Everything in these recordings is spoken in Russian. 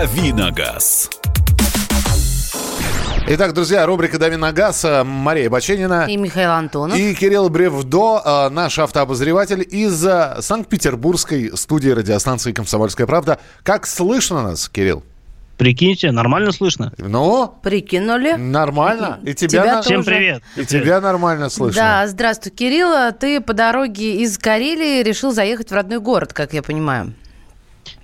Давиногаз. Итак, друзья, рубрика «Дави на газ». э, Мария Баченина. И Михаил Антонов. И Кирилл Бревдо, э, наш автообозреватель из э, Санкт-Петербургской студии радиостанции «Комсомольская правда». Как слышно нас, Кирилл? Прикиньте, нормально слышно? Ну, Прикинули. нормально. И тебя, Тебя на- тоже. Всем привет. И тебя нормально слышно. Да, здравствуй, Кирилл. Ты по дороге из Карелии решил заехать в родной город, как я понимаю.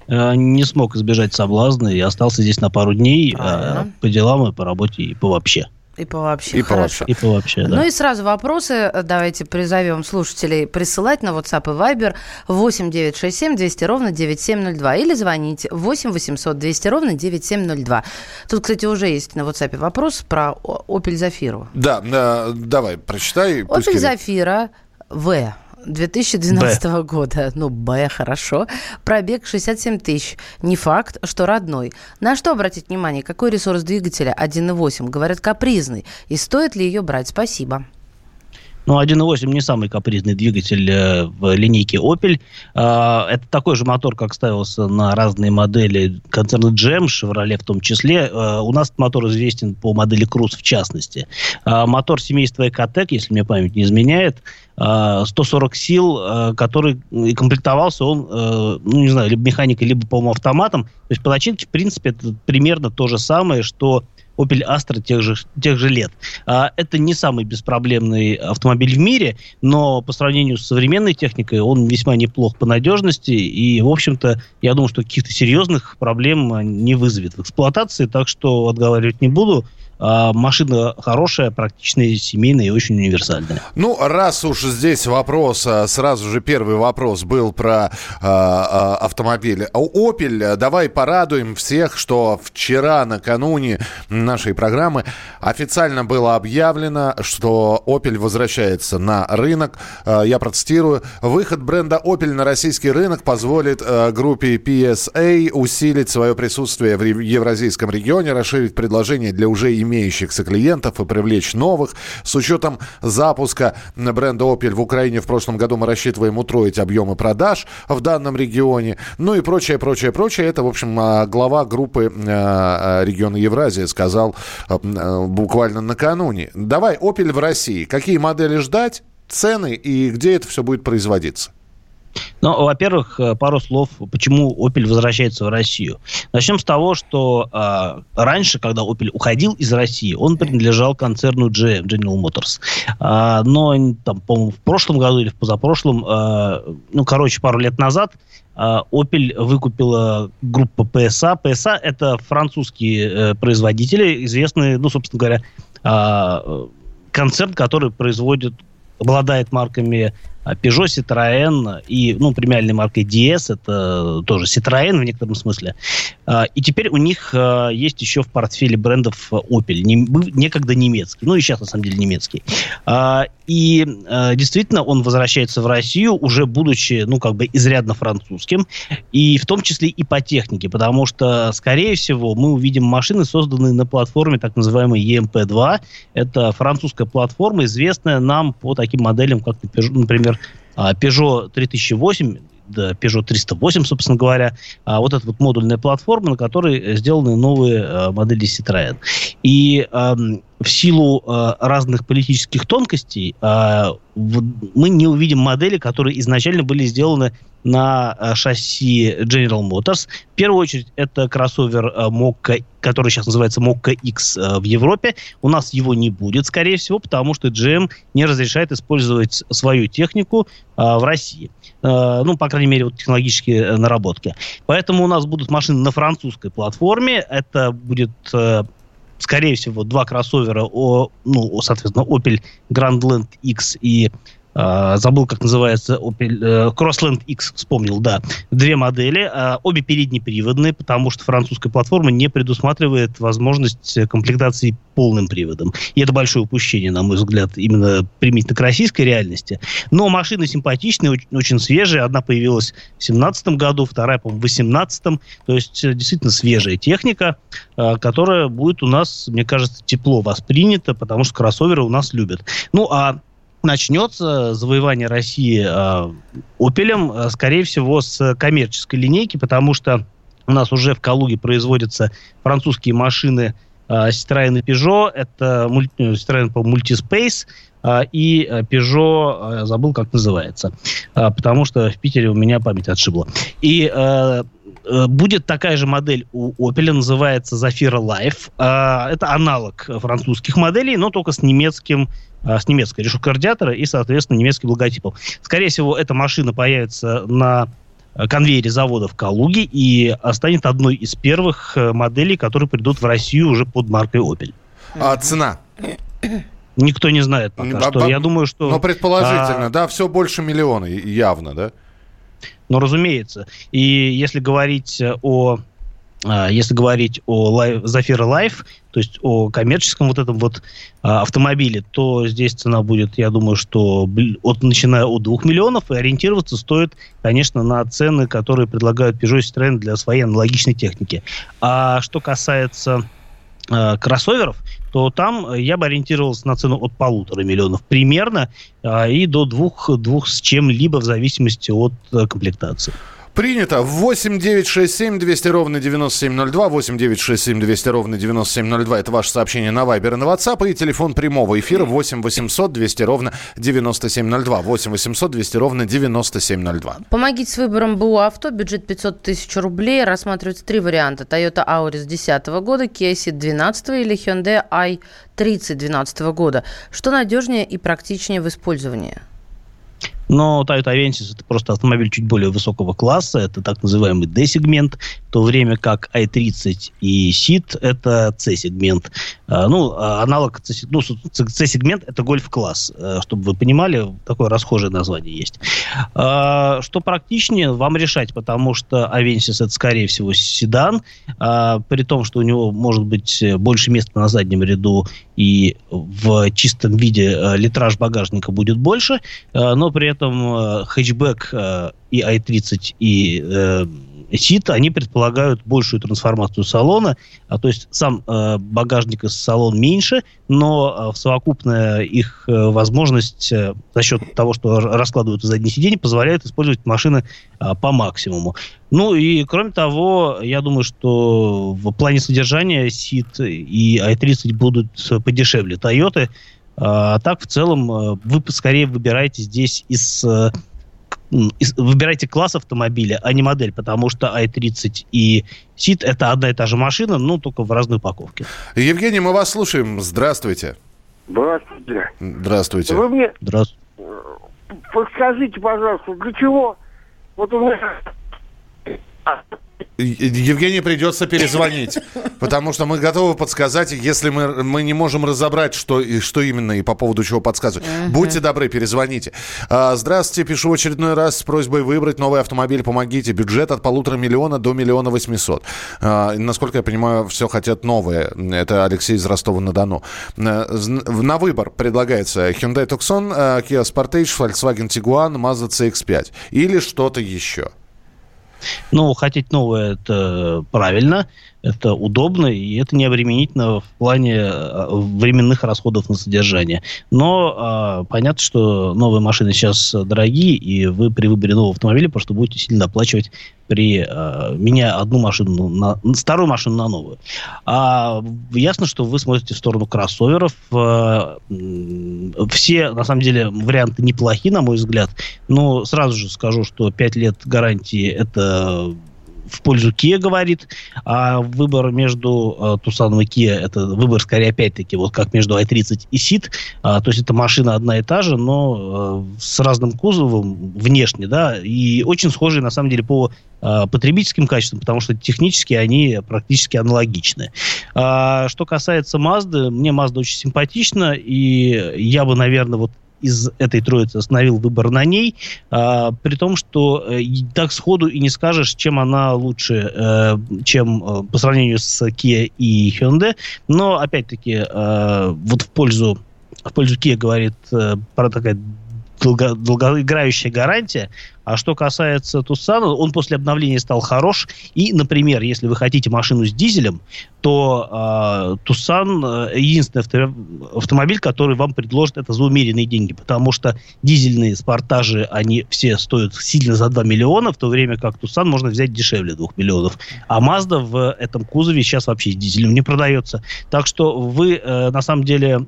Э, Не смог избежать соблазна и остался здесь на пару дней э, по делам и по работе и по вообще. И по вообще. И по Хорошо. вообще. И по вообще, да. Ну и сразу вопросы э, давайте призовем слушателей присылать на WhatsApp и Viber 8 967 200 ровно 9702 или звонить 8 800 200 ровно 9702. Тут, кстати, уже есть на WhatsApp вопрос про Opel Zafira. Да, э, давай, прочитай. Opel. Zafira В 2012 года. Ну, Б, хорошо. Пробег 67 тысяч. Не факт, что родной. На что обратить внимание? Какой ресурс двигателя 1.8? Говорят, капризный. И стоит ли ее брать? Спасибо. Ну, 1.8 не самый капризный двигатель э, в линейке Opel. А, Это такой же мотор, как ставился на разные модели концерна GM, Chevrolet в том числе. Э, У нас мотор известен по модели Cruze в частности. А, Мотор семейства Ecotec, если мне память не изменяет, а, 140 сил, который комплектовался он, э, ну, не знаю, либо механикой, либо, по-моему, автоматом. То есть по начинке, в принципе, это примерно то же самое, что Opel Astra тех же, тех же лет. А, Это не самый беспроблемный автомобиль в мире, но по сравнению с современной техникой он весьма неплох по надежности. И, в общем-то, я думаю, что каких-то серьезных проблем а, не вызовет в эксплуатации, так что отговаривать не буду. А, Машина хорошая, практичная, семейная и очень универсальная. Ну, раз уж здесь вопрос, а, сразу же первый вопрос был про а, а, автомобили. Opel, давай порадуем всех, что вчера, накануне нашей программы, официально было объявлено, что Opel возвращается на рынок. Я процитирую. Выход бренда Opel на российский рынок позволит группе PSA усилить свое присутствие в евразийском регионе, расширить предложение для уже имеющихся клиентов и привлечь новых. С учетом запуска бренда Opel в Украине в прошлом году мы рассчитываем утроить объемы продаж в данном регионе. Ну и прочее, прочее, прочее. Это, в общем, а, глава группы а, региона Евразия сказал а, буквально накануне. Давай, Opel в России. Какие модели ждать? Цены и где это все будет производиться? Ну, во-первых, э, пару слов, почему Opel возвращается в Россию. Начнем с того, что э, раньше, когда Opel уходил из России, он принадлежал концерну GM, General Motors. А, но, там, по-моему, в прошлом году или в позапрошлом, э, ну, короче, пару лет назад, э, Opel выкупила группу PSA. PSA – это французские э, производители, известные, ну, собственно говоря, э, концерн, который производит, обладает марками Peugeot, Citroën и, ну, премиальной маркой DS, это тоже Citroën в некотором смысле. А, И теперь у них а, есть еще в портфеле брендов Opel, не- был некогда немецкий, ну и сейчас на самом деле немецкий. А, И а, действительно он возвращается в Россию, уже будучи, ну, как бы изрядно французским, и в том числе и по технике, потому что, скорее всего, мы увидим машины, созданные на платформе так называемой EMP2. Это французская платформа, известная нам по таким моделям, как, например, а, Peugeot 3008, да, Peugeot 308, собственно говоря. А, вот эта вот модульная платформа, на которой э, сделаны новые э, модели Citroën. И в силу э, разных политических тонкостей э, мы не увидим модели, которые изначально были сделаны на э, шасси General Motors. В первую очередь это кроссовер э, Mokka, который сейчас называется Mokka X э, в Европе. У нас его не будет, скорее всего, потому что GM не разрешает использовать свою технику э, в России. Э, ну, по крайней мере, вот технологические э, наработки. Поэтому у нас будут машины на французской платформе. Это будет э, скорее всего, два кроссовера, о, ну, соответственно, Opel Grandland X и забыл, как называется, Opel э, Crossland X, вспомнил, да. Две модели, э, обе переднеприводные, потому что французская платформа не предусматривает возможность комплектации полным приводом. И это большое упущение, на мой взгляд, именно применительно к российской реальности. Но машины симпатичные, очень, очень свежие. Одна появилась в 2017 году, вторая, по-моему, в 2018. То есть, э, действительно свежая техника, э, которая будет у нас, мне кажется, тепло воспринята, потому что кроссоверы у нас любят. Ну, а начнется завоевание России э, Opel, э, скорее всего, с коммерческой линейки, потому что у нас уже в Калуге производятся французские машины э, и Peugeot. Это Citroёn по Multispace э, и Peugeot, э, забыл, как называется, э, потому что в Питере у меня память отшибла. И э, будет такая же модель у Opel, называется Zafira Life. Это аналог французских моделей, но только с немецким с немецкой решеткой радиатора и, соответственно, немецким логотипом. Скорее всего, эта машина появится на Э, конвейере завода в Калуге и станет одной из первых э, моделей, которые придут в Россию уже под маркой Opel. А цена? Никто не знает пока Б- что. Я думаю, что... Но предположительно, а... да, все больше миллиона явно, да? Ну, разумеется. И если говорить о а, если говорить о Zafira Life, то есть о коммерческом вот этом вот а, автомобиле, то здесь цена будет, я думаю, что от, начиная от 2 миллионов, и ориентироваться стоит, конечно, на цены, которые предлагают Peugeot и Citroёn для своей аналогичной техники. А что касается э, кроссоверов, то там я бы ориентировался на цену от полутора миллионов примерно и до двух, двух с чем-либо в зависимости от э, комплектации. Принято. 8 9 6 7 200 ровно 9702. 8 9 6 7 200 ровно 9702. Это ваше сообщение на Вайбер и на WhatsApp. И телефон прямого эфира 8 800 200 ровно 9702. 8 800 200 ровно 9702. Помогите с выбором БУ авто. Бюджет 500 тысяч рублей. Рассматриваются три варианта. Toyota Auris 2010 года, Kia Ceed 12 или Hyundai i30 2012 года. Что надежнее и практичнее в использовании? Но Toyota Avensis это просто автомобиль чуть более высокого класса, это так называемый D-сегмент, в то время как i30 и Ceed это C-сегмент. А, ну, а аналог C, ну, C-сегмент это гольф-класс, э, чтобы вы понимали, такое расхожее название есть. А, что практичнее, вам решать, потому что Avensis это, скорее всего, седан, при том, что у него может быть больше места на заднем ряду и в чистом виде литраж багажника будет больше, но при этом э, хэтчбэк и i30, и Сит, они предполагают большую трансформацию салона, а то есть сам э, багажник из салон меньше, но э, совокупная их э, возможность э, за счет того, что раскладывают задние сиденья, позволяет использовать машины э, по максимуму. Ну и кроме того, я думаю, что в плане содержания Сит и i30 будут подешевле Toyota, а так, в целом, э, вы скорее выбираете здесь из э, выбирайте класс автомобиля, а не модель, потому что i30 и Сит это одна и та же машина, но только в разной упаковке. Евгений, мы вас слушаем. Здравствуйте. Здравствуйте. Здравствуйте. Вы мне Здравствуйте. подскажите, пожалуйста, для чего вот у меня Евгений придется перезвонить, потому что мы готовы подсказать, если мы, мы не можем разобрать, что, и, что именно и по поводу чего подсказывать. Uh-huh. Будьте добры, перезвоните. А, здравствуйте, пишу в очередной раз с просьбой выбрать новый автомобиль. Помогите. Бюджет от полутора миллиона до миллиона восьмисот. А, насколько я понимаю, все хотят новое. Это Алексей из Ростова-на-Дону. А, на выбор предлагается Hyundai Tucson, а, Kia Sportage, Volkswagen Tiguan, Mazda CX-5 или что-то еще. Ну, хотеть новое – это правильно это удобно, и это не обременительно в плане э, временных расходов на содержание. Но э, понятно, что новые машины сейчас дорогие, и вы при выборе нового автомобиля просто будете сильно оплачивать при э, меняя одну машину на старую машину на новую. А ясно, что вы смотрите в сторону кроссоверов. Э, все, на самом деле, варианты неплохие, на мой взгляд. Но сразу же скажу, что 5 лет гарантии это в пользу Kia говорит, а выбор между э, Тусаном и Kia, это выбор скорее опять-таки вот как между i30 и Ceed, а, то есть это машина одна и та же, но э, с разным кузовом внешне, да, и очень схожие на самом деле по э, потребительским качествам, потому что технически они практически аналогичны. А, что касается Mazda, мне Mazda очень симпатична, и я бы, наверное, вот из этой троицы остановил выбор на ней, а, при том, что э, так сходу и не скажешь, чем она лучше, э, чем э, по сравнению с Kia и Hyundai, но опять-таки вот в пользу в пользу Kia говорит про такая долго, долгоиграющая гарантия, А что касается Туссана, он после обновления стал хорош. И, например, если вы хотите машину с дизелем, то э, Тусан э, единственный авто, автомобиль, который вам предложит это за умеренные деньги, потому что дизельные спортажи, они все стоят сильно за 2 миллиона, в то время как Тусан можно взять дешевле 2 миллионов. А Mazda в этом кузове сейчас вообще с дизелем не продается. Так что вы, э, на самом деле,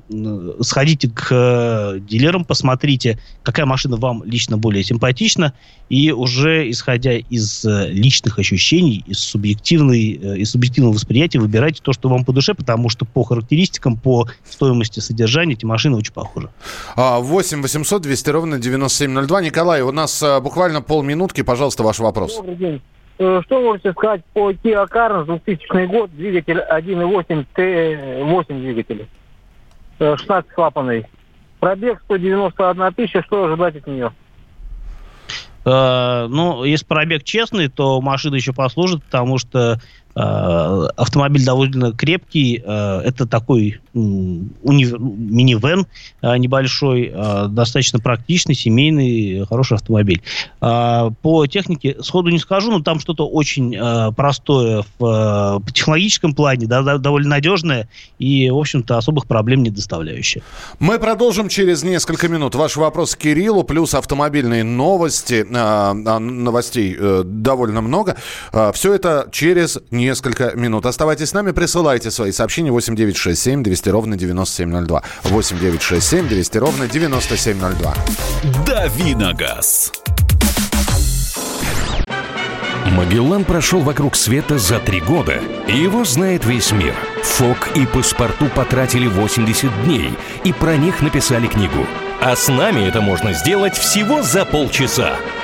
сходите к э, дилерам, посмотрите, какая машина вам лично более симпатична, и уже исходя из э, личных ощущений, из, субъективной, э, из субъективного восприятия выбирайте то, что вам по душе, потому что по характеристикам, по стоимости содержания эти машины очень похожи. 8 800 200 ровно 9702. Николай, у нас э, буквально полминутки. Пожалуйста, ваш вопрос. Добрый день. Что можете сказать по Kia Carens 2000 год, двигатель 1.8 Т8 двигатель, 16 клапанный. Пробег 191 тысяча, что ожидать от нее? Э, ну, если пробег честный, то машина еще послужит, потому что Э, автомобиль довольно крепкий. Э, это такой минивэн э, небольшой, достаточно практичный, семейный, хороший автомобиль. По технике сходу не скажу, но там что-то очень простое в технологическом плане, довольно надежное и, в общем-то, особых проблем не доставляющее. Мы продолжим через несколько минут. Ваш вопрос Кириллу, плюс автомобильные новости. Новостей довольно много. Все это через несколько минут. Оставайтесь с нами, присылайте свои сообщения 8967 200 ровно 9702. 8967 200 ровно 9702. Давиногаз. Магеллан прошел вокруг света за три года, и его знает весь мир. Фок и паспорту потратили 80 дней, и про них написали книгу. А с нами это можно сделать всего за полчаса.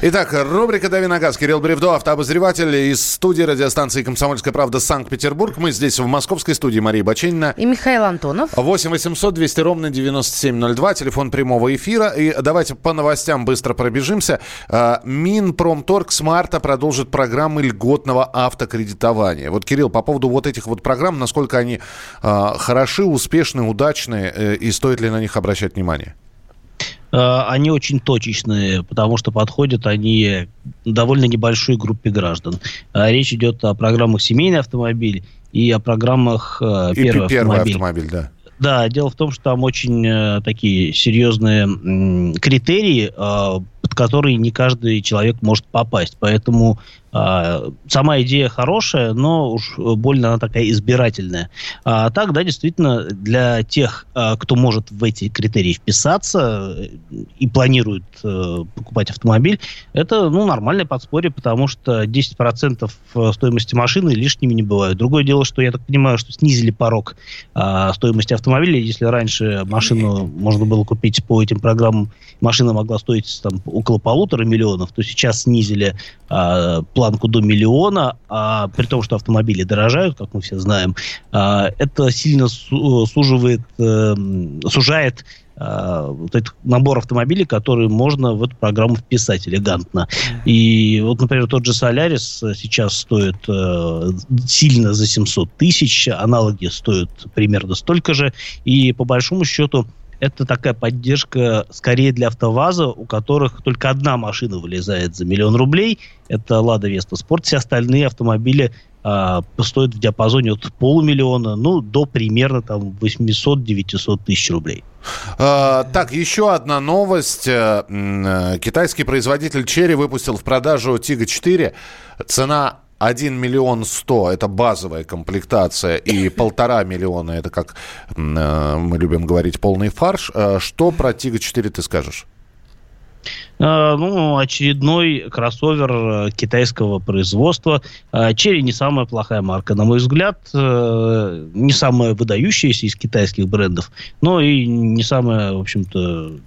Итак, рубрика «Дави на газ». Кирилл Бревдо, автообозреватель из студии радиостанции «Комсомольская правда» Санкт-Петербург. Мы здесь в московской студии Мария Баченина. И Михаил Антонов. 8 800 200 ровно 9702, телефон прямого эфира. И давайте по новостям быстро пробежимся. А, Минпромторг с марта продолжит программы льготного автокредитования. Вот, Кирилл, по поводу вот этих вот программ, насколько они а, хороши, успешны, удачны, э, и стоит ли на них обращать внимание? Э, они очень точечные, потому что подходят они довольно небольшой группе граждан. Э, речь идет о программах «Семейный автомобиль» и о программах э, «Первый, первый автомобиль». автомобиль да. Да, дело в том, что там очень э, такие серьезные критерии, э, под которые не каждый человек может попасть. Поэтому сама идея хорошая, но уж больно она такая избирательная. А так, да, действительно, для тех, а, кто может в эти критерии вписаться э, и планирует э, покупать автомобиль, это ну, нормальное подспорье, потому что 10% стоимости машины лишними не бывают. Другое дело, что я так понимаю, что снизили порог а, стоимости автомобиля. Если раньше машину можно было купить по этим программам, машина могла стоить там, около полутора миллионов, то сейчас снизили планку до миллиона, а при том, что автомобили дорожают, как мы все знаем, а, это сильно суживает, э, сужает а, вот этот набор автомобилей, которые можно в эту программу вписать элегантно. И вот, например, тот же Солярис сейчас стоит э, сильно за 700 тысяч, аналоги стоят примерно столько же, и по большому счету это такая поддержка скорее для АвтоВАЗа, у которых только одна машина вылезает за миллион рублей. Это Лада Веста Спорт. Все остальные автомобили а, стоят в диапазоне от полумиллиона, ну, до примерно там 800-900 тысяч рублей. А, так, еще одна новость. Э, э, китайский производитель Черри выпустил в продажу Тига 4. Цена 1 миллион 100 – это базовая комплектация, и полтора миллиона – это, как э, мы любим говорить, полный фарш. Э, что про Тига-4 ты скажешь? Uh, ну, очередной кроссовер китайского производства. Черри не самая плохая марка, на мой взгляд, не самая выдающаяся из китайских брендов, но и не самая, в общем-то,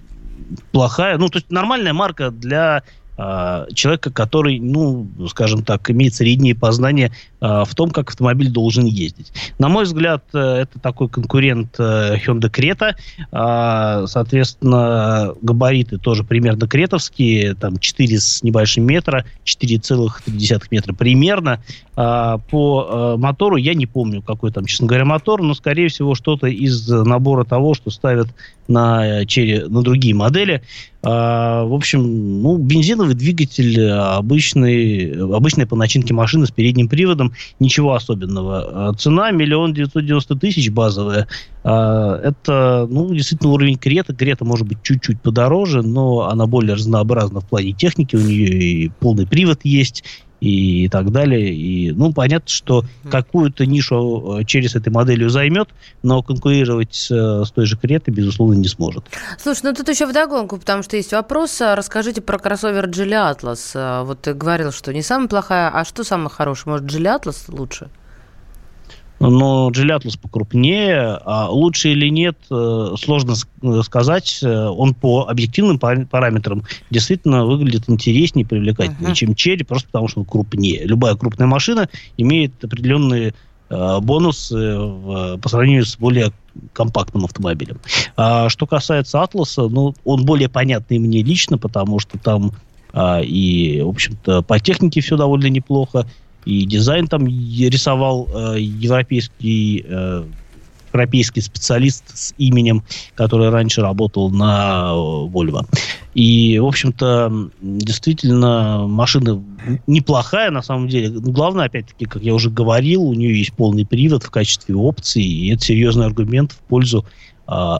плохая. Ну, то есть нормальная марка для человека, который, ну, скажем так, имеет средние познания а, в том, как автомобиль должен ездить. На мой взгляд, э, это такой конкурент э, Hyundai Creta. Соответственно, габариты тоже примерно кретовские, там 4 с небольшим метра, 4,3 метра примерно. По э, мотору я не помню, какой там, честно говоря, мотор, но, скорее всего, что-то из набора того, что ставят на, черри, на другие модели. В общем, ну, бензиновый двигатель обычный, обычная по начинке машины с передним приводом ничего особенного. А цена миллион девятьсот девяносто тысяч базовая. А, это, ну, действительно уровень Крета. Крета может быть чуть-чуть подороже, но она более разнообразна в плане техники. У нее и полный привод есть, и так далее. И, ну, понятно, что какую-то нишу э, через этой моделью займет, но конкурировать с, э, с той же Кретой, безусловно, не сможет. Слушай, ну тут еще вдогонку, потому что есть вопрос. А расскажите про кроссовер Geely Atlas. Вот ты говорил, что не самая плохая, а что самое хорошее? Может, Geely Atlas лучше? Но Geely Atlas покрупнее. А лучше или нет, э, сложно э, сказать. Э, он по объективным параметрам действительно выглядит интереснее, привлекательнее, uh-huh. чем Черри, просто потому что он крупнее. Любая крупная машина имеет определенные бонусы по сравнению с более компактным автомобилем. А что касается Атласа, ну, он более понятный мне лично, потому что там а, и, в общем-то, по технике все довольно неплохо, и дизайн там рисовал э, европейский э, европейский специалист с именем, который раньше работал на э, Volvo. И, в общем-то, действительно, машина неплохая на самом деле. Главное, опять-таки, как я уже говорил, у нее есть полный привод в качестве опции, и это серьезный аргумент в пользу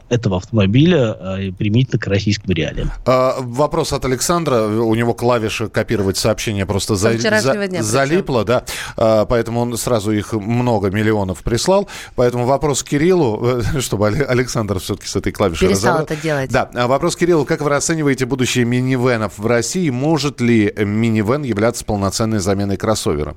этого автомобиля а, применительно к российским реалиям. А, вопрос от Александра. У него клавиша копировать сообщения просто за, за, дня, залипла, да. А, поэтому он сразу их много миллионов прислал. Поэтому вопрос Кириллу, чтобы Александр все-таки с этой клавишей Перестал разобрал. это делать. Да. Вопрос Кириллу. Как вы расцениваете будущее минивенов в России? Может ли минивен являться полноценной заменой кроссовера?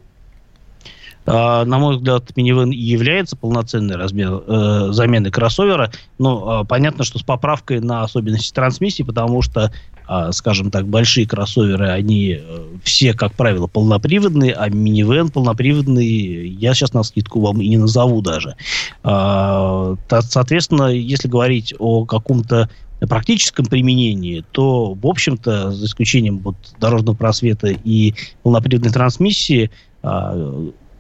А, на мой взгляд, минивэн является полноценной размер, э, заменой кроссовера. Но э, понятно, что с поправкой на особенности трансмиссии, потому что, э, скажем так, большие кроссоверы, они э, все, как правило, полноприводные, а минивэн полноприводный я сейчас на скидку вам и не назову даже. Э, соответственно, если говорить о каком-то практическом применении, то, в общем-то, за исключением вот дорожного просвета и полноприводной трансмиссии,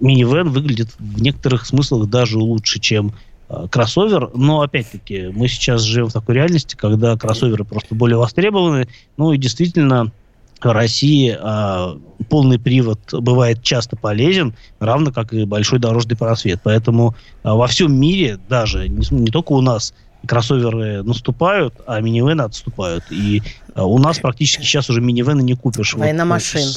минивэн выглядит в некоторых смыслах даже лучше, чем э, кроссовер, но опять-таки мы сейчас живем в такой реальности, когда кроссоверы просто более востребованы, ну и действительно в России э, полный привод бывает часто полезен, равно как и большой дорожный просвет. Поэтому э, во всем мире, даже не, не только у нас, кроссоверы наступают, а минивены отступают. И э, у нас практически сейчас уже минивены не купишь. Война вот, машин.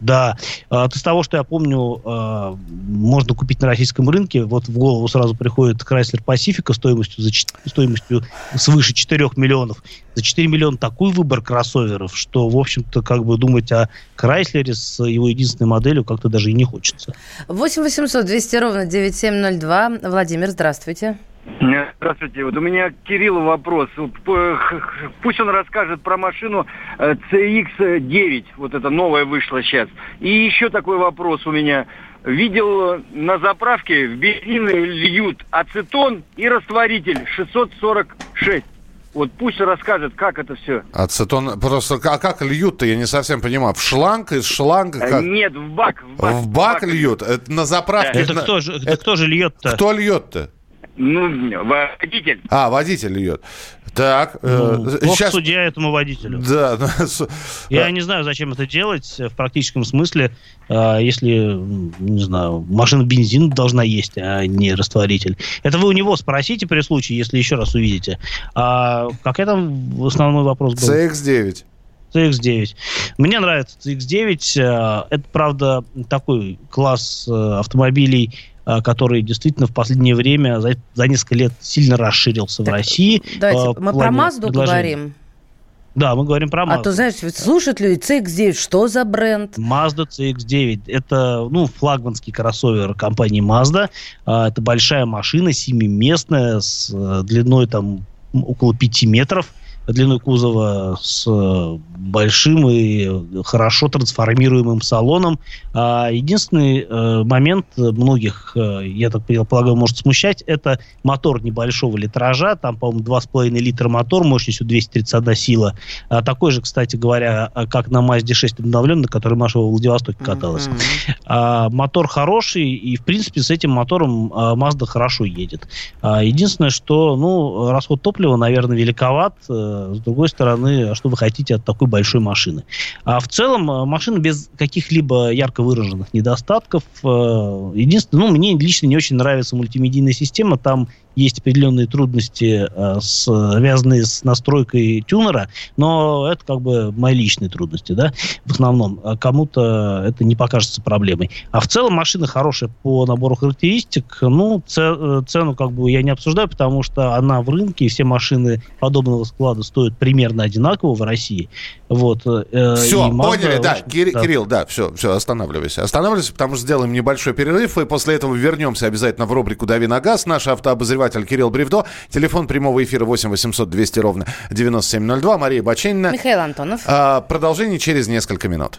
Да. Из того, что я помню, а, можно купить на российском рынке. Вот в голову сразу приходит Chrysler Pacifica стоимостью, за, стоимостью свыше 4 миллионов. За 4 миллиона такой выбор кроссоверов, что, в общем-то, как бы думать о Chrysler с его единственной моделью как-то даже и не хочется. 8 800 200 ровно 9702. Владимир, здравствуйте. Здравствуйте. Вот у меня к Кириллу вопрос. Пусть он расскажет про машину э, CX-9. Вот это новая вышла сейчас. И еще такой вопрос у меня. Видел на заправке в бензин льют ацетон и растворитель 646. Вот пусть расскажет, как это все. Ацетон, просто, а как льют-то, я не совсем понимаю. В шланг, из шланга? Э, как? Нет, в бак. В бак, в бак, в бак льют? Это на заправке? Это, на... кто же, это кто же льет-то? Кто льет-то? Ну, водитель. А, водитель льет. Так, э, ну, э, сейчас... судья этому водителю. Да. Я а... не знаю, зачем это делать в практическом смысле, э, если, не знаю, машина бензин должна есть, а не растворитель. Это вы у него спросите при случае, если еще раз увидите. А какой там основной вопрос был? CX-9. CX-9. Мне нравится CX-9. Э, это, правда, такой класс э, автомобилей, а, который действительно в последнее время за, за несколько лет сильно расширился так, в России. Давайте, мы про Мазду говорим. Да, мы говорим про Mazda. А то, знаешь, слушают люди, CX-9, что за бренд? Mazda CX-9. Это, ну, флагманский кроссовер компании Mazda. А, это большая машина, семиместная, с э, длиной там около 5 метров. Длиной кузова с большим и хорошо трансформируемым салоном. А единственный э, момент многих, э, я так полагаю, может смущать, это мотор небольшого литража, там, по-моему, 2,5 литра мотор мощностью 231 сила. А такой же, кстати говоря, как на Mazda 6 обновленный, который Маша во Владивостоке каталась. Mm-hmm. А, мотор хороший, и, в принципе, с этим мотором а, Mazda хорошо едет. А, единственное, что, ну, расход топлива, наверное, великоват. С другой стороны, что вы хотите от такой большой машины? А в целом, а, машина без каких-либо ярко выраженных недостатков. А, единственное, ну, мне лично не очень нравится мультимедийная система. Там есть определенные трудности, э, связанные с настройкой тюнера, но это как бы мои личные трудности, да, в основном. А кому-то это не покажется проблемой. А в целом машина хорошая по набору характеристик. Ну, э, цену как бы я не обсуждаю, потому что она в рынке, и все машины подобного склада стоят примерно одинаково в России. Вот. Э, все, поняли, да. Кир, да. Кирилл, да, все, все, останавливайся. Останавливайся, потому что сделаем небольшой перерыв, и после этого вернемся обязательно в рубрику «Дави на газ». Наш автообозреватель Кирилл Бревдо. Телефон прямого эфира 8 800 200 ровно 9702. Мария Баченина. Михаил Антонов. А, продолжение через несколько минут.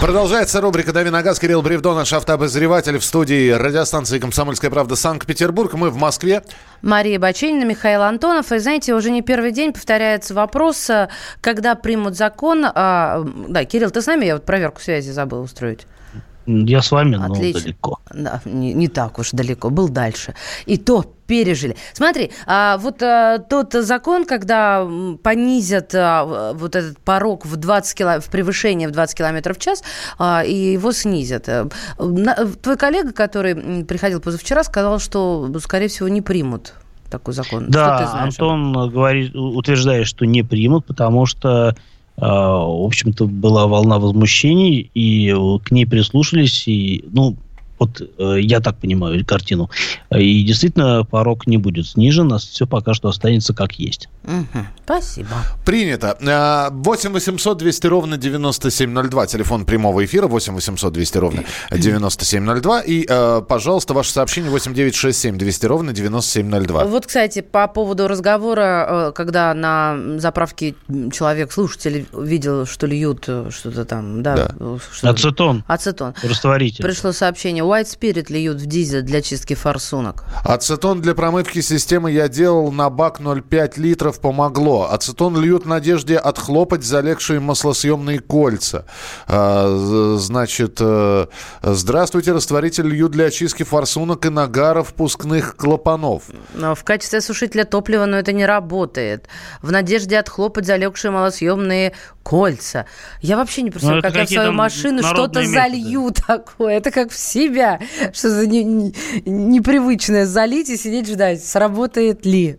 Продолжается рубрика «Дави на газ». Кирилл Бревдо, наш автообозреватель в студии радиостанции «Комсомольская правда» Санкт-Петербург. Мы в Москве. Мария Баченина, Михаил Антонов. И знаете, уже не первый день повторяется вопрос, э, когда примут закон. А, да, Кирилл, ты с нами? Я вот проверку связи забыл устроить. Я с вами, но Отлично. далеко. Да, не, не так уж далеко, был дальше. И то пережили. Смотри, а, вот а, тот закон, когда понизят а, вот этот порог в 20 кило, в превышение в 20 километров в час, а, и его снизят. Э, твой коллега, который приходил позавчера, сказал, что, скорее всего, не примут такой закон. Да, Антон говорит, утверждает, что не примут, потому что в общем-то, была волна возмущений, и к ней прислушались, и, ну, Вот э, я так понимаю картину. И действительно, порог не будет снижен, а все пока что останется как есть. Угу. Спасибо. Принято. 8 800 200 ровно 9702. Телефон прямого эфира 8 800 200 ровно 9702. И, э, пожалуйста, ваше сообщение 8 967 200 ровно 9702. Вот, кстати, по поводу разговора, э, когда на заправке человек, слушатель, видел, что льют э, что-то там, да? Да. что-то- Ацетон, Ацетон. растворитель. Пришло сообщение. White Spirit льют в дизель для чистки форсунок. Ацетон для промывки системы я делал на бак 0,5 литров, помогло. Ацетон льют в надежде отхлопать залегшие маслосъемные кольца. А, значит, э, здравствуйте, растворитель льют для очистки форсунок и нагаров впускных клапанов. Но в качестве осушителя топлива, но это не работает. В надежде отхлопать залегшие малосъемные кольца. Я вообще не представляю, Ну, как я в свою машину что-то методы. залью такое. Это как в себя. Что за не- не- непривычное залить и сидеть ждать, сработает ли.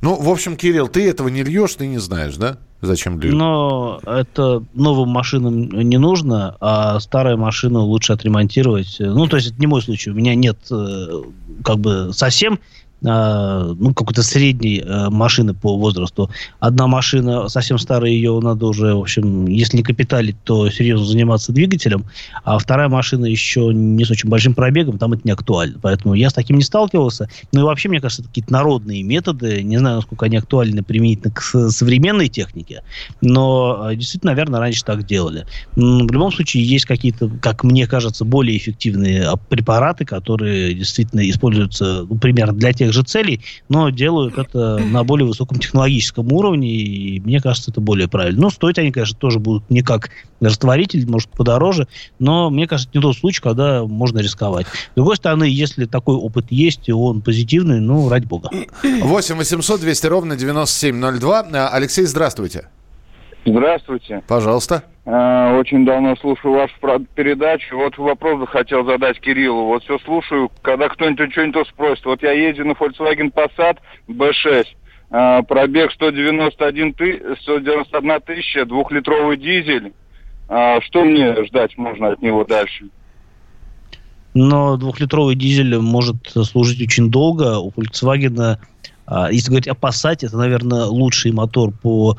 Ну, в общем, Кирилл, ты этого не льешь, ты не знаешь, да? Зачем льют? Но это новым машинам не нужно, а старые машины лучше отремонтировать. Ну, то есть это не мой случай. У меня нет э, как бы совсем ну, какой-то средней э, машины по возрасту. Одна машина совсем старая, ее надо уже, в общем, если не капиталить, то серьезно заниматься двигателем, а вторая машина еще не с очень большим пробегом, там это не актуально. Поэтому я с таким не сталкивался. Ну и вообще, мне кажется, это какие-то народные методы. Не знаю, насколько они актуальны применительно к современной технике, но э, действительно, наверное, раньше так делали. В любом случае, есть какие-то, как мне кажется, более эффективные а, препараты, которые действительно используются, ну, примерно для тех же целей, но делают это на более высоком технологическом уровне, и мне кажется, это более правильно. Ну, стоить они, конечно, тоже будут не как растворитель, может, подороже, но мне кажется, это не тот случай, когда можно рисковать. С другой стороны, если такой опыт есть, и он позитивный, ну, ради бога. 8 800 200 ровно 9702. А, Алексей, здравствуйте. Здравствуйте. Пожалуйста. Э, Очень давно слушаю вашу передачу. Вот вопрос захотел задать Кириллу. Вот все слушаю, когда кто-нибудь что-нибудь спросит. Вот я езжу на Volkswagen Passat B6. э, Пробег 191, ты, 191 тысяча, двухлитровый дизель. А Что мне ждать можно от него дальше? но двухлитровый дизель может служить очень долго. У Volkswagen, если говорить о Passat, это, наверное, лучший мотор по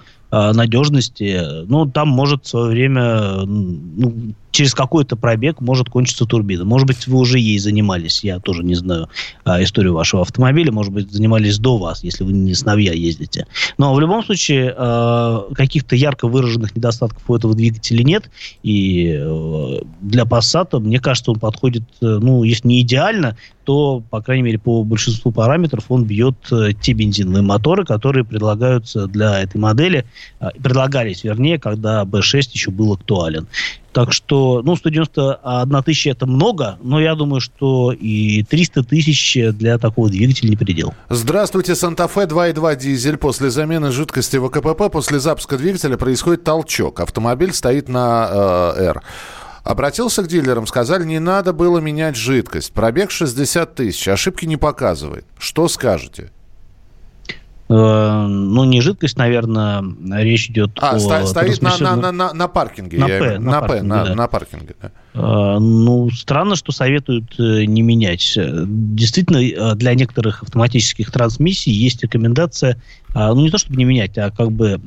надежности. Ну, там может в свое время, ну, через какой-то пробег может кончиться турбина. Может быть, вы уже ей занимались. Я тоже не знаю а, историю вашего автомобиля. Может быть, занимались до вас, если вы не сновья ездите. Но в любом случае, а, каких-то ярко выраженных недостатков у этого двигателя нет. И э, для Passat, мне кажется, он подходит, э, ну, если не идеально, то, по крайней мере, по большинству параметров он бьет э, те бензиновые моторы, которые предлагаются для этой модели, а, предлагались, вернее, когда B6 еще был актуален. Так что, ну, 191 тысяча это много, но я думаю, что и 300 тысяч для такого двигателя не предел. Здравствуйте, Санта-Фе 2.2 дизель. После замены жидкости в АКПП после запуска двигателя происходит толчок. Автомобиль стоит на э, R. Обратился к дилерам, сказали, не надо было менять жидкость. Пробег 60 тысяч, ошибки не показывает. Что скажете? Э, ну, не жидкость, наверное, речь идет А, о... ста- стоит на, на, на, на, паркинге. На П, на на, П, паркинге, на, да. на паркинге. да. Э, Ну, странно, что советуют э, не менять. Действительно, для некоторых автоматических трансмиссий есть рекомендация, а, ну, не то чтобы не менять, а как бы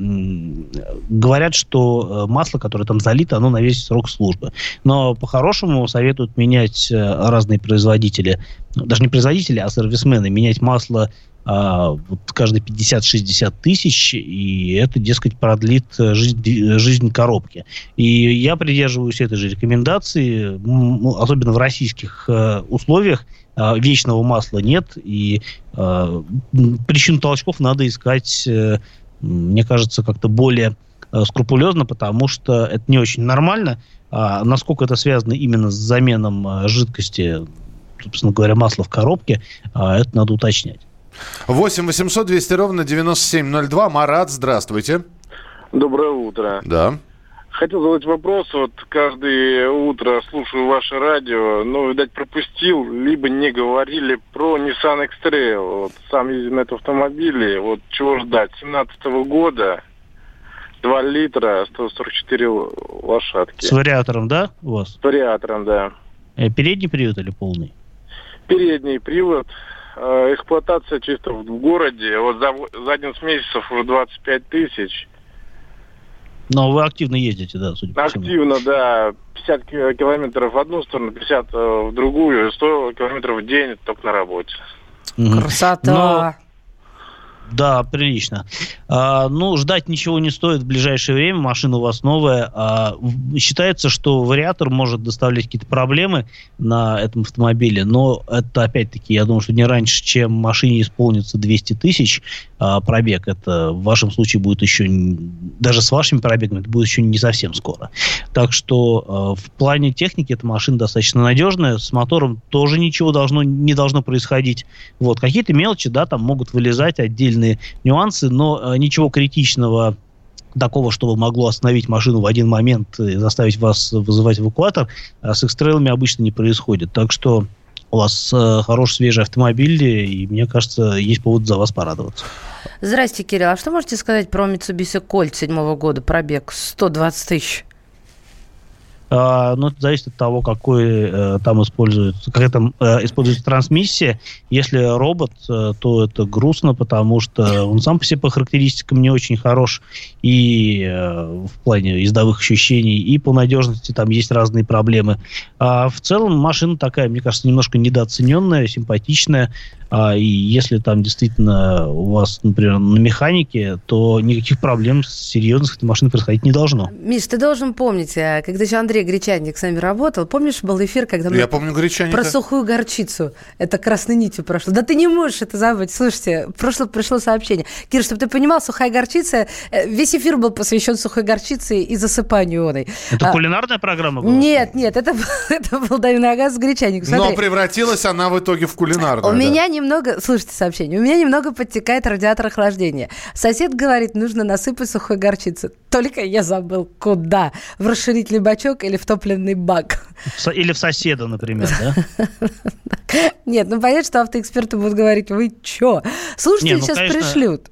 говорят, что масло, которое там залито, оно на весь срок службы. Но по-хорошему советуют менять разные производители, даже не производители, а сервисмены, менять масло а, вот каждые 50-60 тысяч, и это, дескать, продлит э, жизнь, ди- жизнь коробки. И я придерживаюсь этой же рекомендации, ну, особенно в российских э, условиях. э, вечного масла нет, и э, м, причину толчков надо искать, э, мне кажется, как-то более э, скрупулезно, потому что это не очень нормально. А насколько это связано именно с заменом э, жидкости, собственно говоря, масла в коробке, а, это надо уточнять. 8 800 200 ровно 9702. Марат, здравствуйте. Доброе утро. Да. Хотел задать вопрос. Вот каждое утро слушаю ваше радио, но, видать, пропустил, либо не говорили про Nissan X-Trail. Вот сам ездил на этом автомобиле. Вот чего ждать? 17 года, 2 литра, 144 лошадки. С вариатором, да, у вас? С вариатором, да. Э, передний привод или полный? Передний привод. Э, эксплуатация чисто в городе. Вот за, за 11 месяцев уже 25 тысяч. Но вы активно ездите, да, судя по всему. Активно, да. 50 километров в одну сторону, 50 в другую, 100 километров в день только на работе. Красота! Но да, прилично. А, ну, ждать ничего не стоит в ближайшее время. Машина у вас новая. А, считается, что вариатор может доставлять какие-то проблемы на этом автомобиле, но это, опять-таки, я думаю, что не раньше, чем машине исполнится 200 тысяч а, пробег. Это в вашем случае будет еще, даже с вашими пробегами, это будет еще не совсем скоро. Так что а, в плане техники эта машина достаточно надежная. С мотором тоже ничего должно, не должно происходить. Вот, какие-то мелочи, да, там могут вылезать отдельно отдельные нюансы, но э, ничего критичного такого, чтобы могло остановить машину в один момент и заставить вас вызывать эвакуатор, а с экстрейлами обычно не происходит. Так что у вас э, хороший свежий автомобиль, и мне кажется, есть повод за вас порадоваться. Здрасте, Кирилл. А что можете сказать про Mitsubishi Colt седьмого года? Пробег 120 тысяч. А, но это зависит от того, какой э, там используется, какая там э, используется трансмиссия. Если робот, э, то это грустно, потому что он сам по себе по характеристикам не очень хорош и в плане ездовых ощущений, и по надежности там есть разные проблемы. А в целом машина такая, мне кажется, немножко недооцененная, симпатичная. А, и если там действительно у вас, например, на механике, то никаких проблем с серьезных этой машины происходить не должно. Миш, ты должен помнить, а, когда еще Андрей Гречанник с нами работал, помнишь, был эфир, когда мы... Я помню Гречанника. Про сухую горчицу. Это красной нитью прошло. Да ты не можешь это забыть. Слушайте, прошло, пришло сообщение. Кир, чтобы ты понимал, сухая горчица, э, весь эфир был посвящен сухой горчице и засыпанию оной. Это а, кулинарная программа была? Нет, нет, это, это был Давин Агас Гречанник. Смотри. Но превратилась она в итоге в кулинарную. У да. меня не немного, слушайте сообщение, у меня немного подтекает радиатор охлаждения. Сосед говорит, нужно насыпать сухой горчицы. Только я забыл, куда. В расширительный бачок или в топливный бак. Или в соседа, например, да? Нет, ну понятно, что автоэксперты будут говорить, вы чё? Слушайте, ну, сейчас пришлют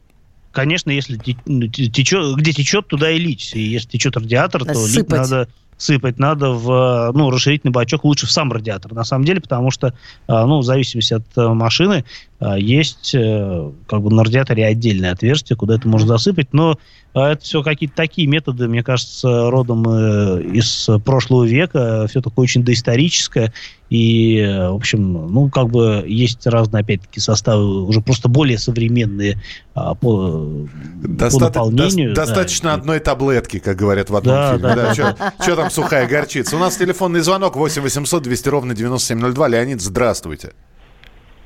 конечно, если течет, где течет, туда и лить. И если течет радиатор, то лить надо сыпать надо в ну, расширительный бачок, лучше в сам радиатор, на самом деле, потому что, а, ну, в зависимости от э, машины, а, есть э, как бы на радиаторе отдельное отверстие, куда это можно засыпать, но а, это все какие-то такие методы, мне кажется, родом э, из прошлого века, все такое очень доисторическое, и, в общем, ну, как бы есть разные, опять-таки, составы уже просто более современные а, по, Доста- по наполнению. До- достаточно да. одной таблетки, как говорят в одном да, фильме. Да, да. Да, Что там сухая горчица? У нас телефонный звонок 8 800 200 ровно 9702. Леонид, здравствуйте.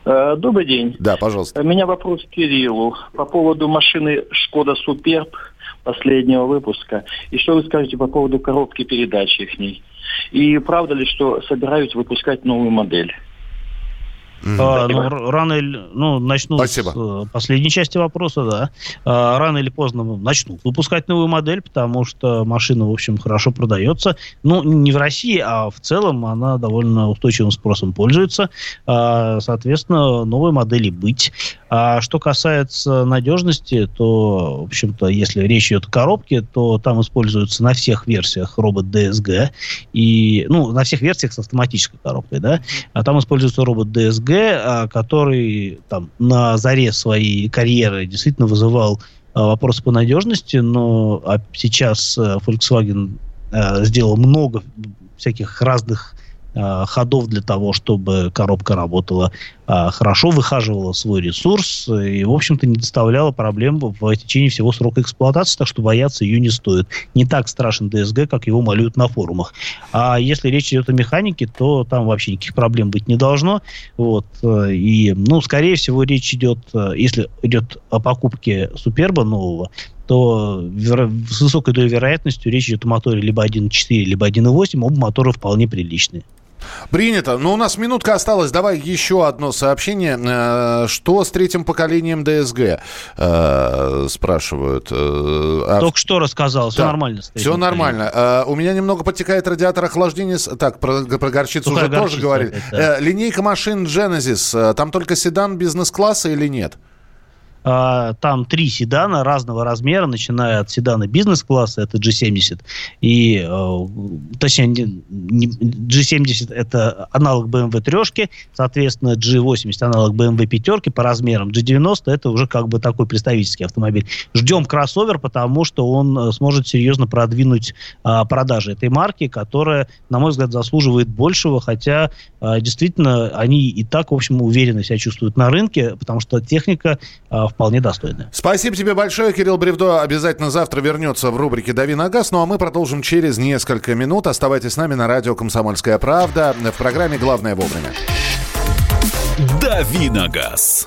Э, добрый день. Да, пожалуйста. У меня вопрос к Кириллу по поводу машины «Шкода Суперб» последнего выпуска. И что вы скажете по поводу коробки передач их ней? И правда ли, что собираются выпускать новую модель? А, ну, рано или... Ну, начну Спасибо. с э, последней части вопроса, да. А, рано или поздно начнут выпускать новую модель, потому что машина, в общем, хорошо продается. Ну, не в России, а в целом она довольно устойчивым спросом пользуется. А, соответственно, новой модели быть. А что касается надежности, то, в общем-то, если речь идет о коробке, то там используется на всех версиях робот DSG. И, ну, на всех версиях с автоматической коробкой, да. А там используется робот DSG, а, который там на заре своей карьеры действительно вызывал а, вопросы по надежности, но а сейчас э, Volkswagen э, сделал много всяких разных Э, ходов для того, чтобы коробка работала э, хорошо, выхаживала свой ресурс и, в общем-то, не доставляла проблем в течение всего срока эксплуатации, так что бояться ее не стоит. Не так страшен DSG, как его малюют на форумах. А если речь идет о механике, то там вообще никаких проблем быть не должно. Вот. Э, и, ну, скорее всего, речь идет, если идет о покупке Суперба нового, то с высокой долей вероятностью речь идет о моторе либо 1.4, либо 1.8, оба мотора вполне приличные. Принято. Ну, у нас минутка осталась. Давай еще одно сообщение. Э, что с третьим поколением ДСГ? Э, спрашивают. Э, а Только что рассказал. Все да. нормально. Все нормально. У меня немного подтекает радиатор охлаждения. Так, про, про горчицу Сухая уже тоже говорили. Да. Линейка машин Genesis. Там только седан бизнес-класса или нет? Там три седана разного размера, начиная от седана бизнес-класса, это G70, и, э, точнее, G70 это аналог BMW трешки, соответственно, G80 аналог BMW пятерки по размерам, G90 это уже как бы такой представительский автомобиль. Ждем кроссовер, потому что он э, сможет серьезно продвинуть а, продажи этой марки, которая, на мой взгляд, заслуживает большего, хотя а, действительно они и так, в общем, уверенно себя чувствуют на рынке, потому что техника а, вполне достойная. Спасибо тебе большое, Кирилл Бревдо. Обязательно завтра вернется в рубрике «Дави на газ». Ну а мы продолжим через несколько минут. Оставайтесь с нами на радио «Комсомольская правда» в программе «Главное вовремя». «Дави на газ».